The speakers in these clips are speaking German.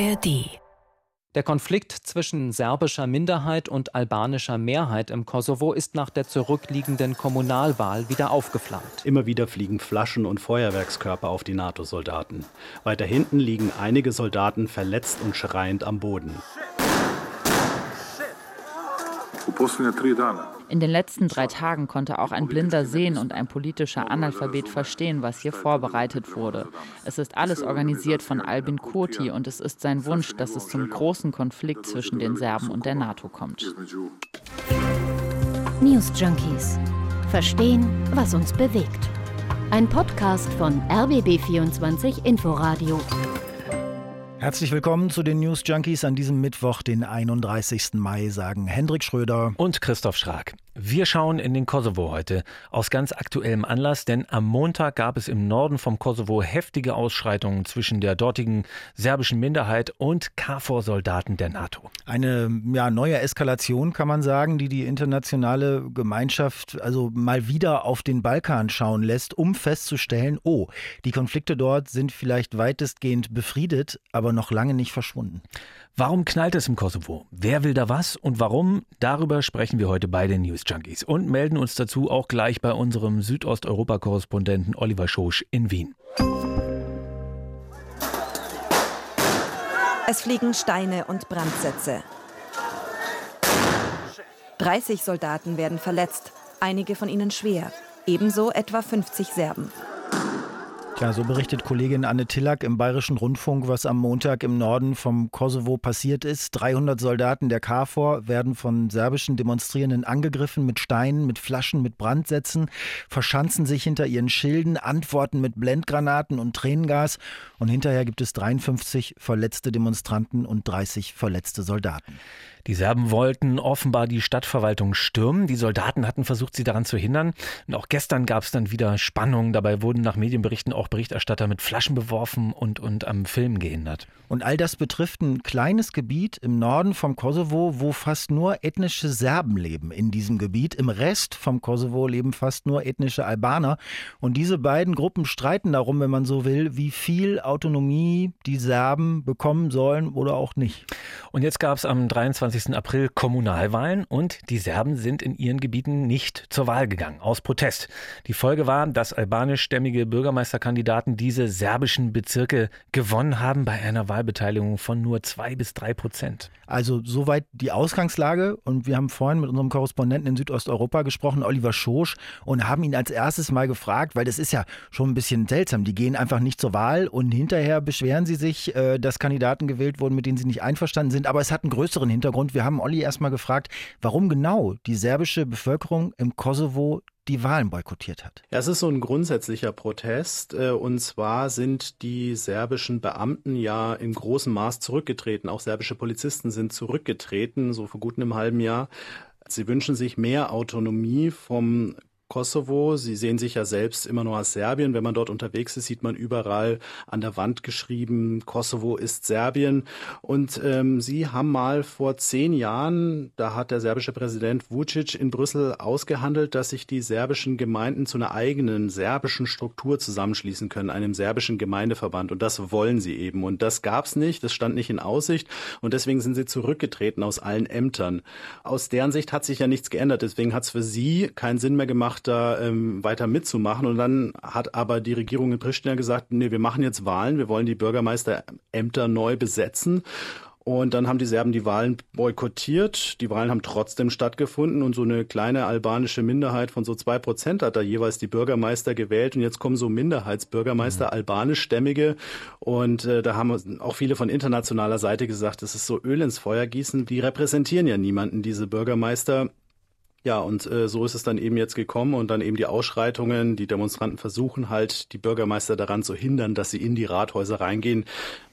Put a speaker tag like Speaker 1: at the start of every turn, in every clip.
Speaker 1: ARD der Konflikt zwischen serbischer Minderheit und albanischer Mehrheit im Kosovo ist nach der zurückliegenden Kommunalwahl wieder aufgeflammt.
Speaker 2: Immer wieder fliegen Flaschen und Feuerwerkskörper auf die NATO-Soldaten. Weiter hinten liegen einige Soldaten verletzt und schreiend am Boden.
Speaker 3: In den letzten drei Tagen konnte auch ein Blinder sehen und ein politischer Analphabet verstehen, was hier vorbereitet wurde. Es ist alles organisiert von Albin Kurti und es ist sein Wunsch, dass es zum großen Konflikt zwischen den Serben und der NATO kommt.
Speaker 4: News Junkies. Verstehen, was uns bewegt. Ein Podcast von RBB24 Inforadio.
Speaker 5: Herzlich willkommen zu den News Junkies an diesem Mittwoch, den 31. Mai, sagen Hendrik Schröder
Speaker 1: und Christoph Schrag. Wir schauen in den Kosovo heute aus ganz aktuellem Anlass, denn am Montag gab es im Norden vom Kosovo heftige Ausschreitungen zwischen der dortigen serbischen Minderheit und KFOR-Soldaten der NATO.
Speaker 5: Eine ja, neue Eskalation kann man sagen, die die internationale Gemeinschaft also mal wieder auf den Balkan schauen lässt, um festzustellen, oh, die Konflikte dort sind vielleicht weitestgehend befriedet, aber noch lange nicht verschwunden.
Speaker 1: Warum knallt es im Kosovo? Wer will da was und warum? Darüber sprechen wir heute bei den News Junkies und melden uns dazu auch gleich bei unserem Südosteuropa-Korrespondenten Oliver Schosch in Wien.
Speaker 6: Es fliegen Steine und Brandsätze. 30 Soldaten werden verletzt, einige von ihnen schwer, ebenso etwa 50 Serben.
Speaker 5: Ja, so berichtet Kollegin Anne Tillack im Bayerischen Rundfunk, was am Montag im Norden vom Kosovo passiert ist. 300 Soldaten der KFOR werden von serbischen Demonstrierenden angegriffen mit Steinen, mit Flaschen, mit Brandsätzen, verschanzen sich hinter ihren Schilden, antworten mit Blendgranaten und Tränengas. Und hinterher gibt es 53 verletzte Demonstranten und 30 verletzte Soldaten.
Speaker 1: Die Serben wollten offenbar die Stadtverwaltung stürmen. Die Soldaten hatten versucht, sie daran zu hindern. Und auch gestern gab es dann wieder Spannungen. Dabei wurden nach Medienberichten auch Berichterstatter mit Flaschen beworfen und, und am Filmen gehindert.
Speaker 5: Und all das betrifft ein kleines Gebiet im Norden vom Kosovo, wo fast nur ethnische Serben leben in diesem Gebiet. Im Rest vom Kosovo leben fast nur ethnische Albaner. Und diese beiden Gruppen streiten darum, wenn man so will, wie viel Autonomie die Serben bekommen sollen oder auch nicht.
Speaker 1: Und jetzt gab es am 23. 20. April Kommunalwahlen und die Serben sind in ihren Gebieten nicht zur Wahl gegangen, aus Protest. Die Folge war, dass albanischstämmige Bürgermeisterkandidaten diese serbischen Bezirke gewonnen haben bei einer Wahlbeteiligung von nur zwei bis drei Prozent.
Speaker 5: Also soweit die Ausgangslage und wir haben vorhin mit unserem Korrespondenten in Südosteuropa gesprochen, Oliver Schosch, und haben ihn als erstes mal gefragt, weil das ist ja schon ein bisschen seltsam. Die gehen einfach nicht zur Wahl und hinterher beschweren sie sich, äh, dass Kandidaten gewählt wurden, mit denen sie nicht einverstanden sind. Aber es hat einen größeren Hintergrund. Und wir haben Olli erstmal gefragt, warum genau die serbische Bevölkerung im Kosovo die Wahlen boykottiert hat.
Speaker 2: Ja, es ist so ein grundsätzlicher Protest. Äh, und zwar sind die serbischen Beamten ja in großem Maß zurückgetreten. Auch serbische Polizisten sind zurückgetreten, so vor gut einem halben Jahr. Sie wünschen sich mehr Autonomie vom Kosovo. Sie sehen sich ja selbst immer nur als Serbien. Wenn man dort unterwegs ist, sieht man überall an der Wand geschrieben, Kosovo ist Serbien. Und ähm, Sie haben mal vor zehn Jahren, da hat der serbische Präsident Vucic in Brüssel ausgehandelt, dass sich die serbischen Gemeinden zu einer eigenen serbischen Struktur zusammenschließen können, einem serbischen Gemeindeverband. Und das wollen sie eben. Und das gab es nicht, das stand nicht in Aussicht. Und deswegen sind sie zurückgetreten aus allen Ämtern. Aus deren Sicht hat sich ja nichts geändert. Deswegen hat es für sie keinen Sinn mehr gemacht, gemacht, da ähm, weiter mitzumachen. Und dann hat aber die Regierung in Pristina gesagt, nee, wir machen jetzt Wahlen, wir wollen die Bürgermeisterämter neu besetzen. Und dann haben die Serben die Wahlen boykottiert. Die Wahlen haben trotzdem stattgefunden und so eine kleine albanische Minderheit von so zwei Prozent hat da jeweils die Bürgermeister gewählt. Und jetzt kommen so Minderheitsbürgermeister, mhm. albanischstämmige. Und äh, da haben auch viele von internationaler Seite gesagt, das ist so Öl ins Feuer gießen. Die repräsentieren ja niemanden, diese Bürgermeister. Ja, und äh, so ist es dann eben jetzt gekommen und dann eben die Ausschreitungen. Die Demonstranten versuchen halt, die Bürgermeister daran zu hindern, dass sie in die Rathäuser reingehen,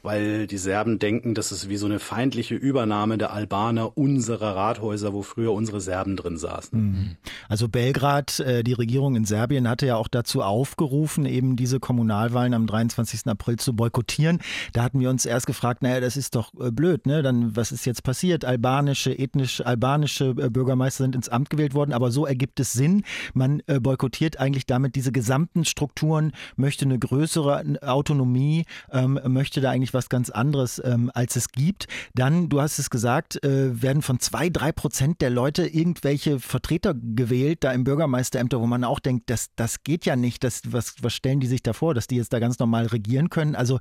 Speaker 2: weil die Serben denken, das ist wie so eine feindliche Übernahme der Albaner unserer Rathäuser, wo früher unsere Serben drin saßen. Mhm.
Speaker 5: Also Belgrad, äh, die Regierung in Serbien hatte ja auch dazu aufgerufen, eben diese Kommunalwahlen am 23. April zu boykottieren. Da hatten wir uns erst gefragt, naja, das ist doch äh, blöd, ne? Dann, was ist jetzt passiert? Albanische, ethnisch albanische äh, Bürgermeister sind ins Amt gewählt worden, aber so ergibt es Sinn. Man boykottiert eigentlich damit diese gesamten Strukturen, möchte eine größere Autonomie, ähm, möchte da eigentlich was ganz anderes, ähm, als es gibt. Dann, du hast es gesagt, äh, werden von zwei, drei Prozent der Leute irgendwelche Vertreter gewählt, da im Bürgermeisterämter, wo man auch denkt, das, das geht ja nicht. Das, was, was stellen die sich da vor, dass die jetzt da ganz normal regieren können? Also,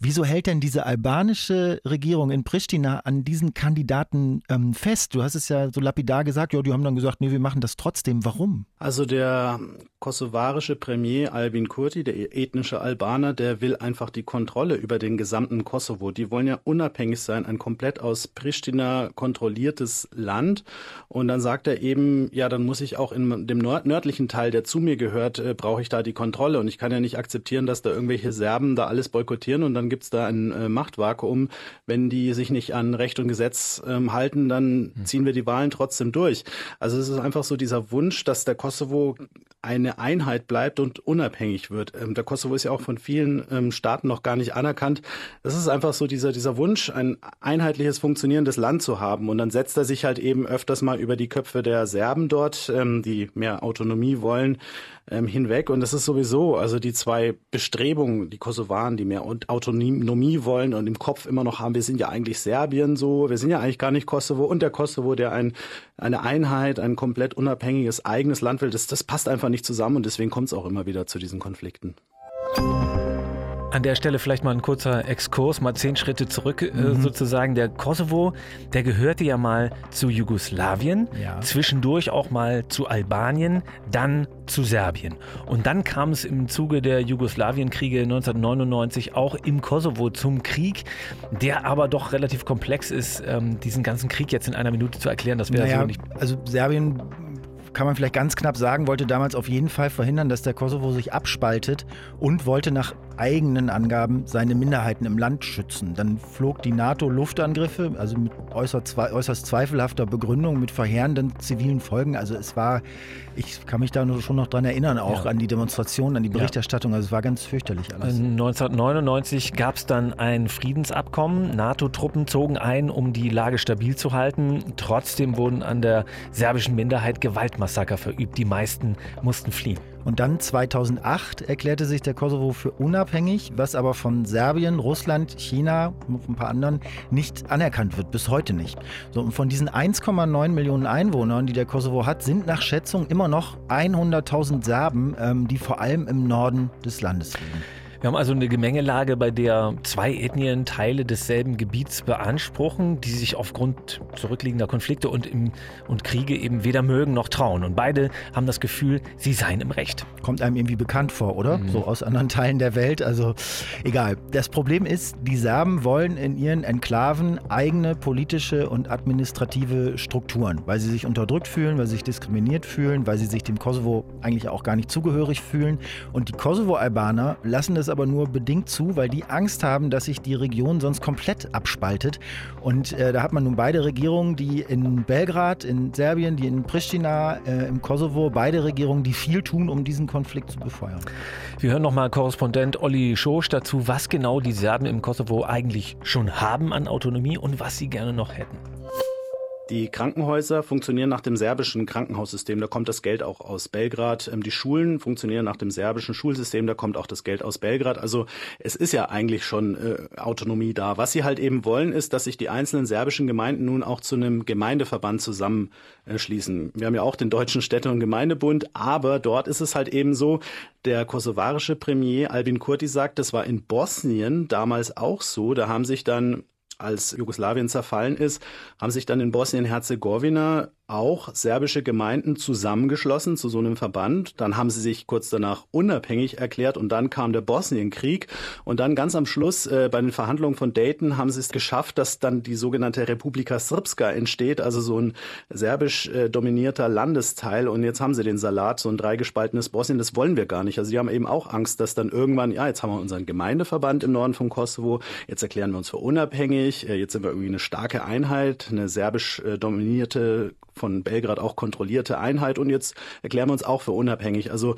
Speaker 5: wieso hält denn diese albanische Regierung in Pristina an diesen Kandidaten ähm, fest? Du hast es ja so lapidar gesagt, ja, die haben dann gesagt, nee, wir machen das trotzdem. Warum?
Speaker 2: Also der kosovarische Premier Albin Kurti, der ethnische Albaner, der will einfach die Kontrolle über den gesamten Kosovo. Die wollen ja unabhängig sein, ein komplett aus Pristina kontrolliertes Land. Und dann sagt er eben, ja, dann muss ich auch in dem nördlichen Teil, der zu mir gehört, äh, brauche ich da die Kontrolle. Und ich kann ja nicht akzeptieren, dass da irgendwelche Serben da alles boykottieren und dann gibt's da ein äh, Machtvakuum. Wenn die sich nicht an Recht und Gesetz ähm, halten, dann hm. ziehen wir die Wahlen trotzdem durch. Also es ist einfach so dieser Wunsch, dass der Kosovo eine Einheit bleibt und unabhängig wird. Ähm, der Kosovo ist ja auch von vielen ähm, Staaten noch gar nicht anerkannt. Das ist einfach so dieser, dieser Wunsch, ein einheitliches, funktionierendes Land zu haben. Und dann setzt er sich halt eben öfters mal über die Köpfe der Serben dort, ähm, die mehr Autonomie wollen, ähm, hinweg. Und das ist sowieso, also die zwei Bestrebungen, die Kosovaren, die mehr Autonomie wollen und im Kopf immer noch haben, wir sind ja eigentlich Serbien so, wir sind ja eigentlich gar nicht Kosovo und der Kosovo, der ein, eine Einheit, ein komplett unabhängiges eigenes Land will, das, das passt einfach nicht zusammen und deswegen kommt es auch immer wieder zu diesen Konflikten.
Speaker 1: An der Stelle vielleicht mal ein kurzer Exkurs, mal zehn Schritte zurück äh, mhm. sozusagen. Der Kosovo, der gehörte ja mal zu Jugoslawien, ja. zwischendurch auch mal zu Albanien, dann zu Serbien. Und dann kam es im Zuge der Jugoslawienkriege 1999 auch im Kosovo zum Krieg, der aber doch relativ komplex ist, ähm, diesen ganzen Krieg jetzt in einer Minute zu erklären. Das wäre
Speaker 5: naja,
Speaker 1: so nicht.
Speaker 5: Also Serbien kann man vielleicht ganz knapp sagen, wollte damals auf jeden Fall verhindern, dass der Kosovo sich abspaltet und wollte nach eigenen Angaben seine Minderheiten im Land schützen. Dann flog die NATO Luftangriffe, also mit äußerst, äußerst zweifelhafter Begründung, mit verheerenden zivilen Folgen. Also es war, ich kann mich da schon noch dran erinnern, auch ja. an die Demonstrationen, an die Berichterstattung. Also es war ganz fürchterlich alles.
Speaker 1: 1999 gab es dann ein Friedensabkommen. NATO-Truppen zogen ein, um die Lage stabil zu halten. Trotzdem wurden an der serbischen Minderheit Gewaltmassaker verübt. Die meisten mussten fliehen.
Speaker 5: Und dann 2008 erklärte sich der Kosovo für unabhängig, was aber von Serbien, Russland, China und ein paar anderen nicht anerkannt wird, bis heute nicht. So, und von diesen 1,9 Millionen Einwohnern, die der Kosovo hat, sind nach Schätzung immer noch 100.000 Serben, ähm, die vor allem im Norden des Landes leben.
Speaker 1: Wir haben also eine Gemengelage, bei der zwei Ethnien Teile desselben Gebiets beanspruchen, die sich aufgrund zurückliegender Konflikte und, im, und Kriege eben weder mögen noch trauen. Und beide haben das Gefühl, sie seien im Recht.
Speaker 5: Kommt einem irgendwie bekannt vor, oder? Mhm. So aus anderen Teilen der Welt. Also egal. Das Problem ist, die Serben wollen in ihren Enklaven eigene politische und administrative Strukturen, weil sie sich unterdrückt fühlen, weil sie sich diskriminiert fühlen, weil sie sich dem Kosovo eigentlich auch gar nicht zugehörig fühlen. Und die Kosovo-Albaner lassen das das aber nur bedingt zu, weil die Angst haben, dass sich die Region sonst komplett abspaltet. Und äh, da hat man nun beide Regierungen, die in Belgrad, in Serbien, die in Pristina, äh, im Kosovo, beide Regierungen, die viel tun, um diesen Konflikt zu befeuern.
Speaker 1: Wir hören nochmal Korrespondent Olli Schosch dazu, was genau die Serben im Kosovo eigentlich schon haben an Autonomie und was sie gerne noch hätten.
Speaker 2: Die Krankenhäuser funktionieren nach dem serbischen Krankenhaussystem, da kommt das Geld auch aus Belgrad. Ähm, die Schulen funktionieren nach dem serbischen Schulsystem, da kommt auch das Geld aus Belgrad. Also es ist ja eigentlich schon äh, Autonomie da. Was sie halt eben wollen, ist, dass sich die einzelnen serbischen Gemeinden nun auch zu einem Gemeindeverband zusammenschließen. Wir haben ja auch den Deutschen Städte- und Gemeindebund, aber dort ist es halt eben so, der kosovarische Premier Albin Kurti sagt, das war in Bosnien damals auch so. Da haben sich dann als Jugoslawien zerfallen ist, haben sich dann in Bosnien-Herzegowina auch serbische Gemeinden zusammengeschlossen zu so einem Verband. Dann haben sie sich kurz danach unabhängig erklärt und dann kam der Bosnienkrieg. Und dann ganz am Schluss äh, bei den Verhandlungen von Dayton haben sie es geschafft, dass dann die sogenannte Republika Srpska entsteht, also so ein serbisch äh, dominierter Landesteil. Und jetzt haben sie den Salat, so ein dreigespaltenes Bosnien. Das wollen wir gar nicht. Also die haben eben auch Angst, dass dann irgendwann, ja, jetzt haben wir unseren Gemeindeverband im Norden von Kosovo, jetzt erklären wir uns für unabhängig, äh, jetzt sind wir irgendwie eine starke Einheit, eine serbisch äh, dominierte von Belgrad auch kontrollierte Einheit und jetzt erklären wir uns auch für unabhängig. Also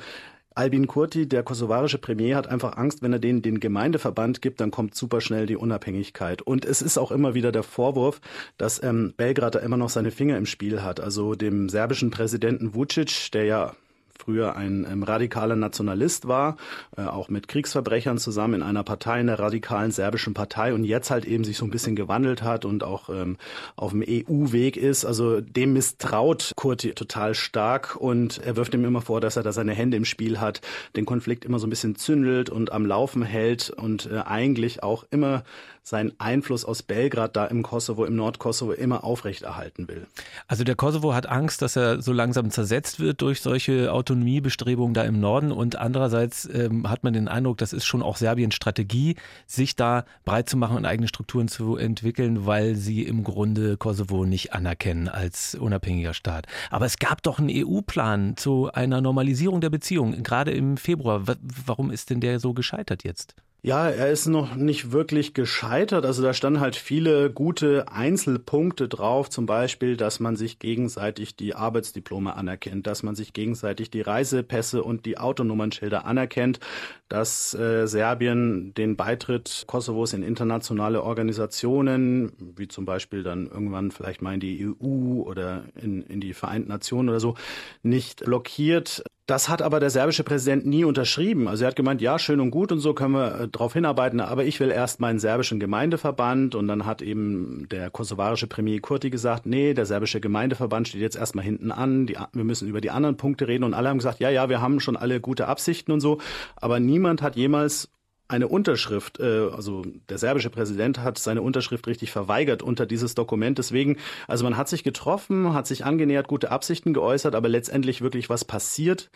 Speaker 2: Albin Kurti, der kosovarische Premier, hat einfach Angst, wenn er denen den Gemeindeverband gibt, dann kommt super schnell die Unabhängigkeit. Und es ist auch immer wieder der Vorwurf, dass ähm, Belgrad da immer noch seine Finger im Spiel hat. Also dem serbischen Präsidenten Vucic, der ja früher ein ähm, radikaler Nationalist war, äh, auch mit Kriegsverbrechern zusammen in einer Partei, in der radikalen serbischen Partei und jetzt halt eben sich so ein bisschen gewandelt hat und auch ähm, auf dem EU-Weg ist. Also dem misstraut Kurti total stark und er wirft ihm immer vor, dass er da seine Hände im Spiel hat, den Konflikt immer so ein bisschen zündelt und am Laufen hält und äh, eigentlich auch immer seinen Einfluss aus Belgrad da im Kosovo, im Nordkosovo immer aufrechterhalten will.
Speaker 1: Also der Kosovo hat Angst, dass er so langsam zersetzt wird durch solche Autonomiebestrebungen da im Norden und andererseits ähm, hat man den Eindruck, das ist schon auch Serbiens Strategie, sich da breit zu machen und eigene Strukturen zu entwickeln, weil sie im Grunde Kosovo nicht anerkennen als unabhängiger Staat. Aber es gab doch einen EU-Plan zu einer Normalisierung der Beziehungen, gerade im Februar. Warum ist denn der so gescheitert jetzt?
Speaker 2: Ja, er ist noch nicht wirklich gescheitert. Also da standen halt viele gute Einzelpunkte drauf, zum Beispiel, dass man sich gegenseitig die Arbeitsdiplome anerkennt, dass man sich gegenseitig die Reisepässe und die Autonummernschilder anerkennt, dass äh, Serbien den Beitritt Kosovos in internationale Organisationen, wie zum Beispiel dann irgendwann vielleicht mal in die EU oder in, in die Vereinten Nationen oder so, nicht blockiert. Das hat aber der serbische Präsident nie unterschrieben. Also er hat gemeint, ja, schön und gut und so können wir äh, darauf hinarbeiten, aber ich will erst meinen serbischen Gemeindeverband. Und dann hat eben der kosovarische Premier Kurti gesagt, nee, der serbische Gemeindeverband steht jetzt erstmal hinten an, die, wir müssen über die anderen Punkte reden. Und alle haben gesagt, ja, ja, wir haben schon alle gute Absichten und so, aber niemand hat jemals eine Unterschrift, äh, also der serbische Präsident hat seine Unterschrift richtig verweigert unter dieses Dokument. Deswegen, also man hat sich getroffen, hat sich angenähert, gute Absichten geäußert, aber letztendlich wirklich was passiert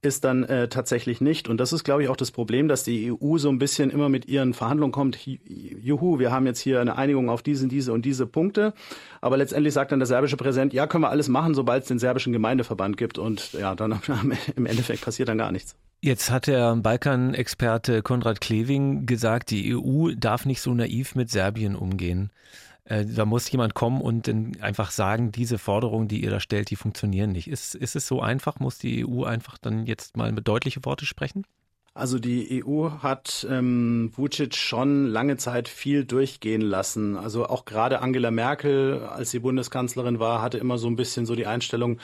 Speaker 2: ist dann äh, tatsächlich nicht. Und das ist, glaube ich, auch das Problem, dass die EU so ein bisschen immer mit ihren Verhandlungen kommt, juhu, wir haben jetzt hier eine Einigung auf diese, diese und diese Punkte. Aber letztendlich sagt dann der serbische Präsident, ja, können wir alles machen, sobald es den serbischen Gemeindeverband gibt. Und ja, dann im Endeffekt passiert dann gar nichts.
Speaker 1: Jetzt hat der Balkan-Experte Konrad Kleving gesagt, die EU darf nicht so naiv mit Serbien umgehen. Äh, da muss jemand kommen und einfach sagen, diese Forderungen, die ihr da stellt, die funktionieren nicht. Ist, ist es so einfach? Muss die EU einfach dann jetzt mal mit deutliche Worte sprechen?
Speaker 2: Also die EU hat ähm, Vucic schon lange Zeit viel durchgehen lassen. Also auch gerade Angela Merkel, als sie Bundeskanzlerin war, hatte immer so ein bisschen so die Einstellung,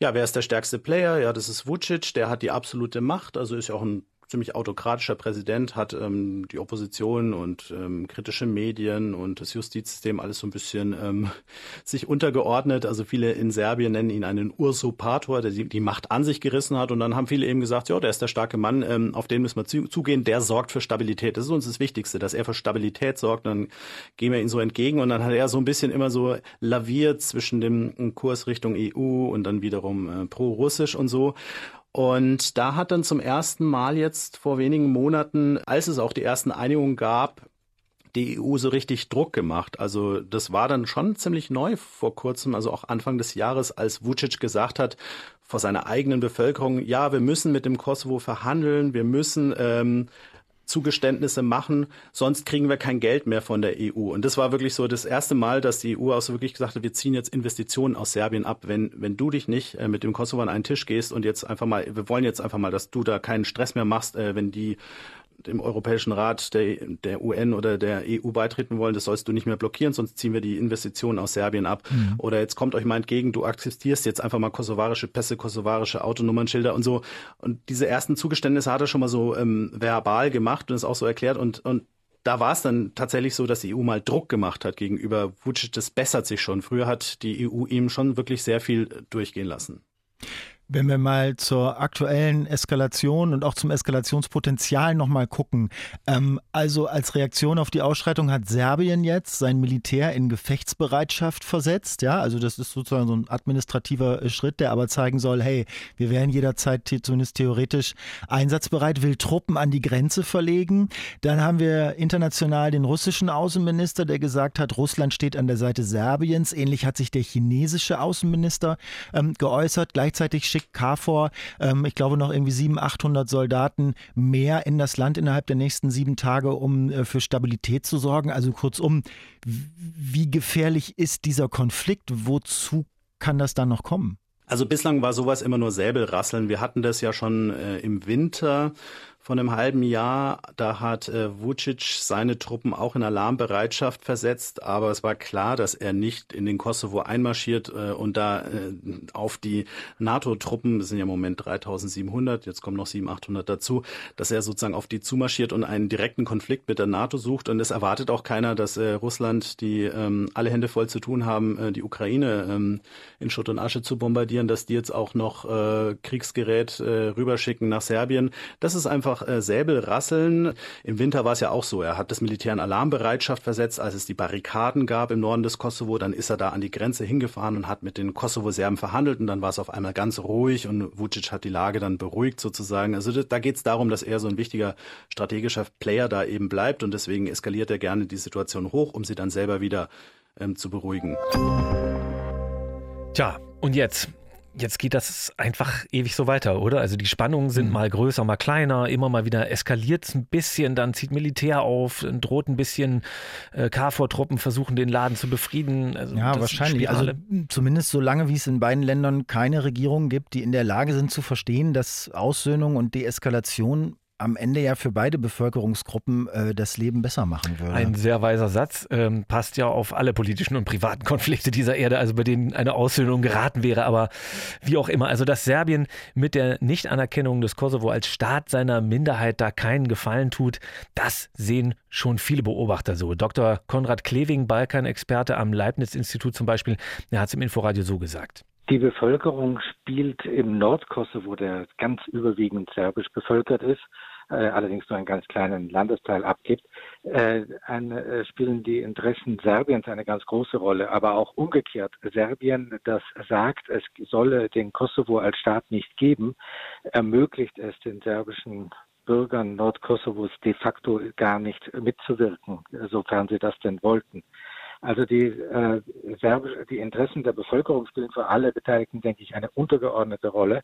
Speaker 2: ja, wer ist der stärkste Player? Ja, das ist Vucic, der hat die absolute Macht, also ist ja auch ein ziemlich autokratischer Präsident, hat ähm, die Opposition und ähm, kritische Medien und das Justizsystem alles so ein bisschen ähm, sich untergeordnet. Also viele in Serbien nennen ihn einen Usurpator, der die, die Macht an sich gerissen hat. Und dann haben viele eben gesagt, ja, der ist der starke Mann, ähm, auf den müssen wir zu, zugehen, der sorgt für Stabilität. Das ist uns das Wichtigste, dass er für Stabilität sorgt. Dann gehen wir ihn so entgegen. Und dann hat er so ein bisschen immer so laviert zwischen dem Kurs Richtung EU und dann wiederum äh, pro-russisch und so. Und da hat dann zum ersten Mal jetzt vor wenigen Monaten, als es auch die ersten Einigungen gab, die EU so richtig Druck gemacht. Also das war dann schon ziemlich neu vor kurzem, also auch Anfang des Jahres, als Vucic gesagt hat vor seiner eigenen Bevölkerung, ja, wir müssen mit dem Kosovo verhandeln, wir müssen ähm, Zugeständnisse machen, sonst kriegen wir kein Geld mehr von der EU. Und das war wirklich so das erste Mal, dass die EU auch so wirklich gesagt hat, wir ziehen jetzt Investitionen aus Serbien ab, wenn, wenn du dich nicht äh, mit dem Kosovo an einen Tisch gehst und jetzt einfach mal, wir wollen jetzt einfach mal, dass du da keinen Stress mehr machst, äh, wenn die dem Europäischen Rat, der, der UN oder der EU beitreten wollen, das sollst du nicht mehr blockieren, sonst ziehen wir die Investitionen aus Serbien ab. Mhm. Oder jetzt kommt euch mal entgegen, du akzeptierst jetzt einfach mal kosovarische Pässe, kosovarische Autonummernschilder und so. Und diese ersten Zugeständnisse hat er schon mal so ähm, verbal gemacht und ist auch so erklärt und, und da war es dann tatsächlich so, dass die EU mal Druck gemacht hat gegenüber Vucic. Das bessert sich schon. Früher hat die EU ihm schon wirklich sehr viel durchgehen lassen.
Speaker 5: Wenn wir mal zur aktuellen Eskalation und auch zum Eskalationspotenzial nochmal gucken. Ähm, also als Reaktion auf die Ausschreitung hat Serbien jetzt sein Militär in Gefechtsbereitschaft versetzt. Ja, also das ist sozusagen so ein administrativer Schritt, der aber zeigen soll, hey, wir wären jederzeit zumindest theoretisch einsatzbereit, will Truppen an die Grenze verlegen. Dann haben wir international den russischen Außenminister, der gesagt hat, Russland steht an der Seite Serbiens. Ähnlich hat sich der chinesische Außenminister ähm, geäußert. Gleichzeitig schickt schickt KFOR, ähm, ich glaube, noch irgendwie 700, 800 Soldaten mehr in das Land innerhalb der nächsten sieben Tage, um äh, für Stabilität zu sorgen. Also kurzum, wie gefährlich ist dieser Konflikt? Wozu kann das dann noch kommen?
Speaker 2: Also bislang war sowas immer nur Säbelrasseln. Wir hatten das ja schon äh, im Winter von einem halben Jahr. Da hat äh, Vucic seine Truppen auch in Alarmbereitschaft versetzt, aber es war klar, dass er nicht in den Kosovo einmarschiert äh, und da äh, auf die NATO-Truppen, das sind ja im Moment 3700, jetzt kommen noch 700, 800 dazu, dass er sozusagen auf die zumarschiert und einen direkten Konflikt mit der NATO sucht. Und es erwartet auch keiner, dass äh, Russland, die ähm, alle Hände voll zu tun haben, äh, die Ukraine ähm, in Schutt und Asche zu bombardieren, dass die jetzt auch noch äh, Kriegsgerät äh, rüberschicken nach Serbien. Das ist einfach äh, Säbelrasseln. Im Winter war es ja auch so. Er hat das Militär in Alarmbereitschaft versetzt, als es die Barrikaden gab im Norden des Kosovo. Dann ist er da an die Grenze hingefahren und hat mit den Kosovo-Serben verhandelt und dann war es auf einmal ganz ruhig und Vucic hat die Lage dann beruhigt sozusagen. Also da geht es darum, dass er so ein wichtiger strategischer Player da eben bleibt und deswegen eskaliert er gerne die Situation hoch, um sie dann selber wieder ähm, zu beruhigen.
Speaker 1: Tja, und jetzt? Jetzt geht das einfach ewig so weiter, oder? Also die Spannungen sind mhm. mal größer, mal kleiner, immer mal wieder eskaliert es ein bisschen, dann zieht Militär auf, droht ein bisschen äh, KFOR-Truppen versuchen den Laden zu befrieden.
Speaker 5: Also ja, wahrscheinlich. Also zumindest so lange, wie es in beiden Ländern keine Regierungen gibt, die in der Lage sind zu verstehen, dass Aussöhnung und Deeskalation am Ende ja für beide Bevölkerungsgruppen äh, das Leben besser machen würde.
Speaker 1: Ein sehr weiser Satz, ähm, passt ja auf alle politischen und privaten Konflikte dieser Erde, also bei denen eine Aussöhnung geraten wäre, aber wie auch immer. Also dass Serbien mit der Nichtanerkennung des Kosovo als Staat seiner Minderheit da keinen Gefallen tut, das sehen schon viele Beobachter so. Dr. Konrad Kleving, Balkanexperte am Leibniz-Institut zum Beispiel, er hat es im Inforadio so gesagt.
Speaker 7: Die Bevölkerung spielt im Nordkosovo, der ganz überwiegend serbisch bevölkert ist, allerdings nur einen ganz kleinen Landesteil abgibt, äh, ein, äh, spielen die Interessen Serbiens eine ganz große Rolle, aber auch umgekehrt. Serbien, das sagt, es solle den Kosovo als Staat nicht geben, ermöglicht es den serbischen Bürgern Nordkosovos de facto gar nicht mitzuwirken, sofern sie das denn wollten. Also die, äh, die Interessen der Bevölkerung spielen für alle Beteiligten, denke ich, eine untergeordnete Rolle.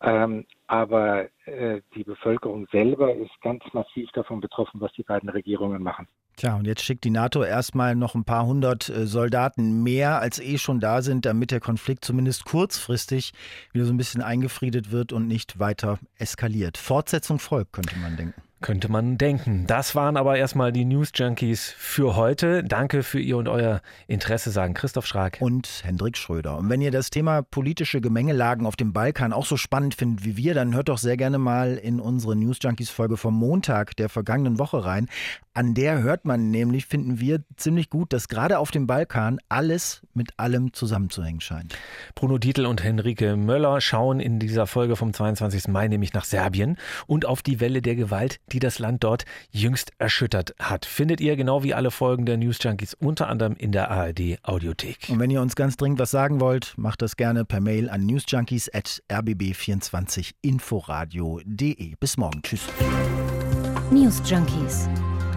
Speaker 7: Ähm, aber äh, die Bevölkerung selber ist ganz massiv davon betroffen, was die beiden Regierungen machen.
Speaker 5: Tja, und jetzt schickt die NATO erstmal noch ein paar hundert äh, Soldaten mehr, als eh schon da sind, damit der Konflikt zumindest kurzfristig wieder so ein bisschen eingefriedet wird und nicht weiter eskaliert. Fortsetzung folgt, könnte man denken.
Speaker 1: Könnte man denken. Das waren aber erstmal die News Junkies für heute. Danke für Ihr und euer Interesse, sagen Christoph Schrag
Speaker 5: und Hendrik Schröder. Und wenn ihr das Thema politische Gemengelagen auf dem Balkan auch so spannend findet wie wir, dann hört doch sehr gerne mal in unsere News Junkies Folge vom Montag der vergangenen Woche rein. An der hört man nämlich, finden wir ziemlich gut, dass gerade auf dem Balkan alles mit allem zusammenzuhängen scheint.
Speaker 1: Bruno Dietl und Henrike Möller schauen in dieser Folge vom 22. Mai nämlich nach Serbien und auf die Welle der Gewalt, die das Land dort jüngst erschüttert hat. Findet ihr genau wie alle Folgen der News Junkies unter anderem in der ARD Audiothek.
Speaker 5: Und wenn ihr uns ganz dringend was sagen wollt, macht das gerne per Mail an newsjunkies@rbb24inforadio.de. Bis morgen. Tschüss.
Speaker 4: News Junkies.